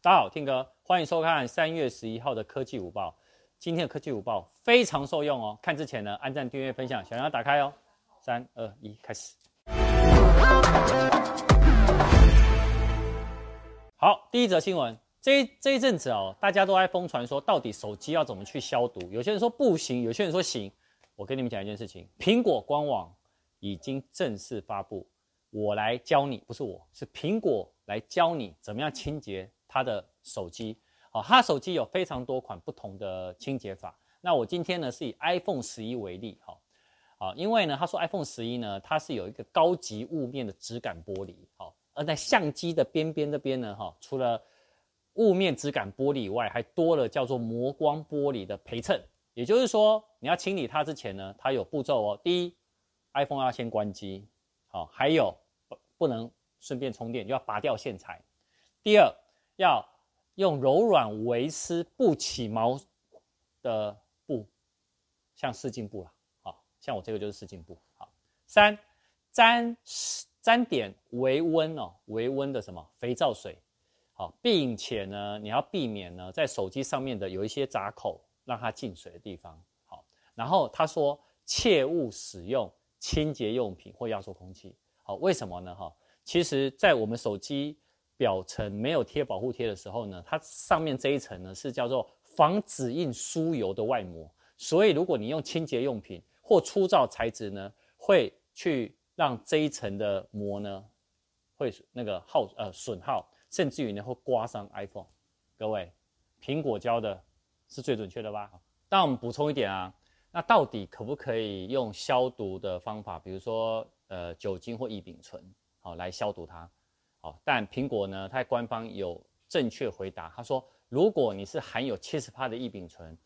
大家好听哥，欢迎收看三月十一号的科技午报。今天的科技午报非常受用哦。看之前呢，按赞、订阅、分享，小铃铛打开哦。三、二、一，开始。好，第一则新闻，这一这一阵子哦，大家都在疯传说，到底手机要怎么去消毒？有些人说不行，有些人说行。我跟你们讲一件事情，苹果官网已经正式发布，我来教你，不是我，是苹果来教你怎么样清洁。他的手机，好，他手机有非常多款不同的清洁法。那我今天呢是以 iPhone 十一为例，哈，啊，因为呢他说 iPhone 十一呢它是有一个高级雾面的质感玻璃，好，而在相机的边边这边呢，哈，除了雾面质感玻璃以外，还多了叫做磨光玻璃的陪衬。也就是说，你要清理它之前呢，它有步骤哦。第一，iPhone 要先关机，好，还有不不能顺便充电，就要拔掉线材。第二。要用柔软微丝不起毛的布，像湿巾布了，好，像我这个就是湿巾布，好。三，沾沾点微温哦，微温的什么肥皂水，好，并且呢，你要避免呢在手机上面的有一些闸口让它进水的地方，好。然后他说，切勿使用清洁用品或压缩空气，好，为什么呢？哈，其实，在我们手机。表层没有贴保护贴的时候呢，它上面这一层呢是叫做防指印疏油的外膜，所以如果你用清洁用品或粗糙材质呢，会去让这一层的膜呢会那个耗呃损耗，甚至于呢会刮伤 iPhone。各位，苹果教的是最准确的吧？但我们补充一点啊，那到底可不可以用消毒的方法，比如说呃酒精或异丙醇，好来消毒它？好，但苹果呢，它官方有正确回答。他说，如果你是含有七十帕的异丙醇，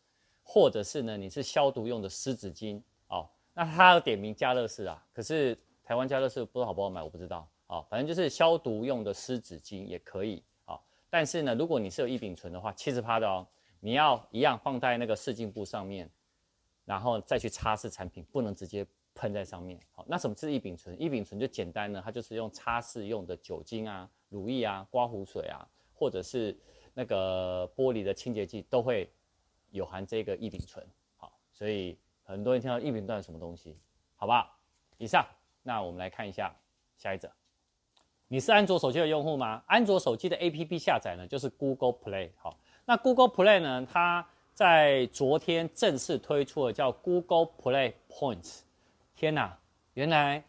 或者是呢，你是消毒用的湿纸巾，哦，那它要点名家乐士啊。可是台湾家乐士不知道好不好买，我不知道。哦，反正就是消毒用的湿纸巾也可以。哦，但是呢，如果你是有异丙醇的话，七十帕的哦，你要一样放在那个试镜布上面，然后再去擦拭产品，不能直接。喷在上面，好，那什么是异丙醇？异丙醇就简单呢，它就是用擦拭用的酒精啊、乳液啊、刮胡水啊，或者是那个玻璃的清洁剂，都会有含这个异丙醇。好，所以很多人听到异丙醇是什么东西，好不好？以上，那我们来看一下下一则。你是安卓手机的用户吗？安卓手机的 APP 下载呢，就是 Google Play。好，那 Google Play 呢，它在昨天正式推出了叫 Google Play Points。天呐，原来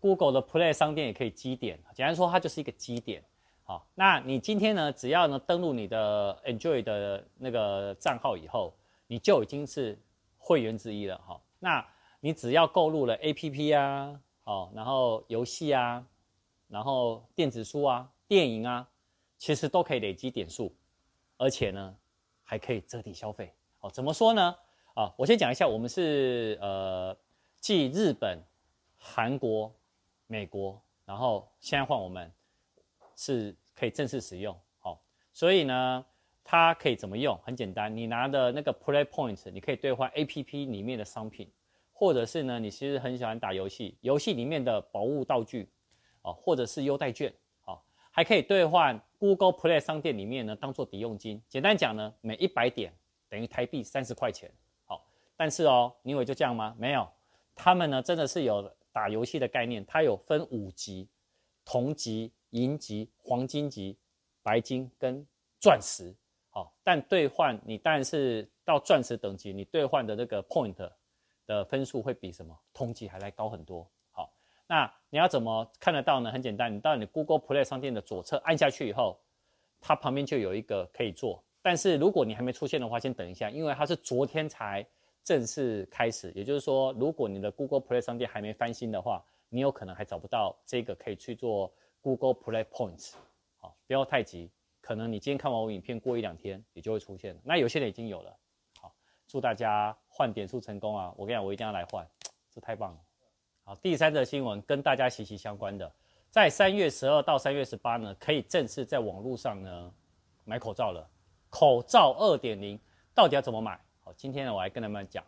Google 的 Play 商店也可以积点，简单说，它就是一个积点。好，那你今天呢，只要呢登录你的 Enjoy 的那个账号以后，你就已经是会员之一了。哈，那你只要购入了 APP 啊，好，然后游戏啊，然后电子书啊、电影啊，其实都可以累积点数，而且呢还可以折抵消费。好，怎么说呢？啊，我先讲一下，我们是呃。继日本、韩国、美国，然后现在换我们，是可以正式使用。好，所以呢，它可以怎么用？很简单，你拿的那个 Play Point，你可以兑换 APP 里面的商品，或者是呢，你其实很喜欢打游戏，游戏里面的宝物道具，啊，或者是优待券，好，还可以兑换 Google Play 商店里面呢，当做抵用金。简单讲呢，每一百点等于台币三十块钱。好，但是哦，你以为就这样吗？没有。他们呢，真的是有打游戏的概念，它有分五级：铜级、银级、黄金级、白金跟钻石。好，但兑换你当然是到钻石等级，你兑换的那个 point 的分数会比什么铜级还来高很多。好，那你要怎么看得到呢？很简单，你到你 Google Play 商店的左侧按下去以后，它旁边就有一个可以做。但是如果你还没出现的话，先等一下，因为它是昨天才。正式开始，也就是说，如果你的 Google Play 商店还没翻新的话，你有可能还找不到这个可以去做 Google Play Points。好，不要太急，可能你今天看完我影片，过一两天也就会出现了。那有些人已经有了。好，祝大家换点数成功啊！我跟你讲，我一定要来换，这太棒了。好，第三则新闻跟大家息息相关的，在三月十二到三月十八呢，可以正式在网络上呢买口罩了。口罩二点零到底要怎么买？今天呢，我来跟他们讲，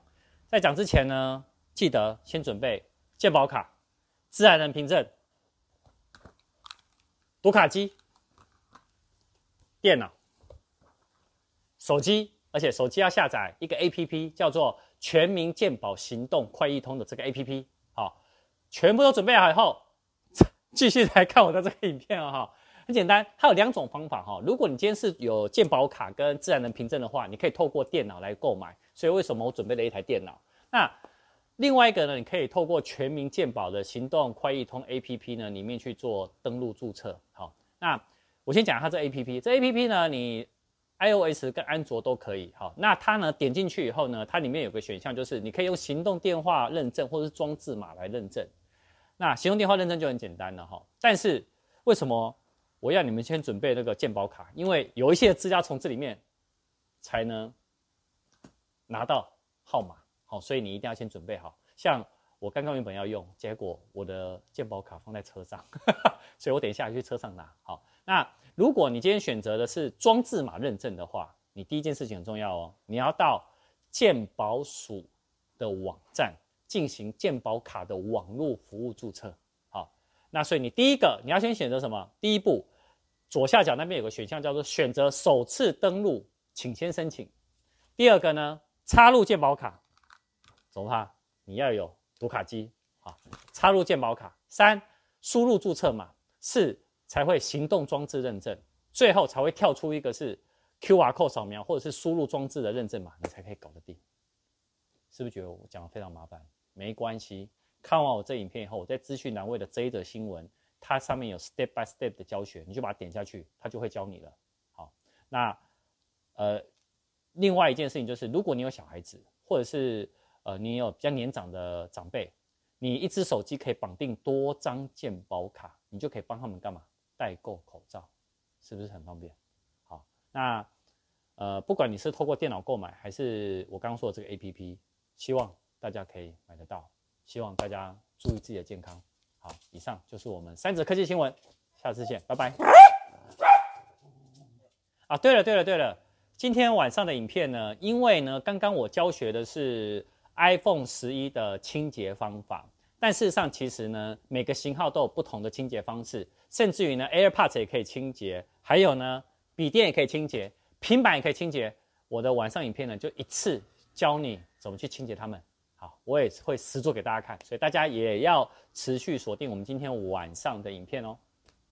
在讲之前呢，记得先准备健保卡、自然人凭证、读卡机、电脑、手机，而且手机要下载一个 APP，叫做“全民健保行动快易通”的这个 APP。好，全部都准备好以后，继续来看我的这个影片哦。哈，很简单，它有两种方法哈。如果你今天是有健保卡跟自然人凭证的话，你可以透过电脑来购买。所以为什么我准备了一台电脑？那另外一个呢，你可以透过全民健保的行动快易通 APP 呢，里面去做登录注册。好，那我先讲一下这 APP。这 APP 呢，你 iOS 跟安卓都可以，好，那它呢点进去以后呢，它里面有个选项，就是你可以用行动电话认证或者是装字码来认证。那行动电话认证就很简单了哈，但是为什么我要你们先准备那个健保卡？因为有一些资料从这里面才能拿到号码，好，所以你一定要先准备好。像我刚刚原本要用，结果我的健保卡放在车上，所以我等一下去车上拿。好，那。如果你今天选择的是装置码认证的话，你第一件事情很重要哦，你要到健保署的网站进行健保卡的网络服务注册。好，那所以你第一个你要先选择什么？第一步，左下角那边有个选项叫做选择首次登录，请先申请。第二个呢，插入健保卡，怎么怕？你要有读卡机。啊，插入健保卡。三，输入注册码。四。才会行动装置认证，最后才会跳出一个是 QR code 扫描或者是输入装置的认证码，你才可以搞得定。是不是觉得我讲的非常麻烦？没关系，看完我这影片以后，我在资讯栏位的这一则新闻，它上面有 step by step 的教学，你就把它点下去，它就会教你了。好，那呃，另外一件事情就是，如果你有小孩子，或者是呃你有比较年长的长辈，你一只手机可以绑定多张健保卡，你就可以帮他们干嘛？代购口罩是不是很方便？好，那呃，不管你是透过电脑购买，还是我刚刚说的这个 APP，希望大家可以买得到。希望大家注意自己的健康。好，以上就是我们三则科技新闻，下次见，拜拜。啊，对了对了对了，今天晚上的影片呢，因为呢，刚刚我教学的是 iPhone 十一的清洁方法。但事实上，其实呢，每个型号都有不同的清洁方式，甚至于呢，AirPods 也可以清洁，还有呢，笔电也可以清洁，平板也可以清洁。我的晚上影片呢，就一次教你怎么去清洁它们。我也会实做给大家看，所以大家也要持续锁定我们今天晚上的影片哦。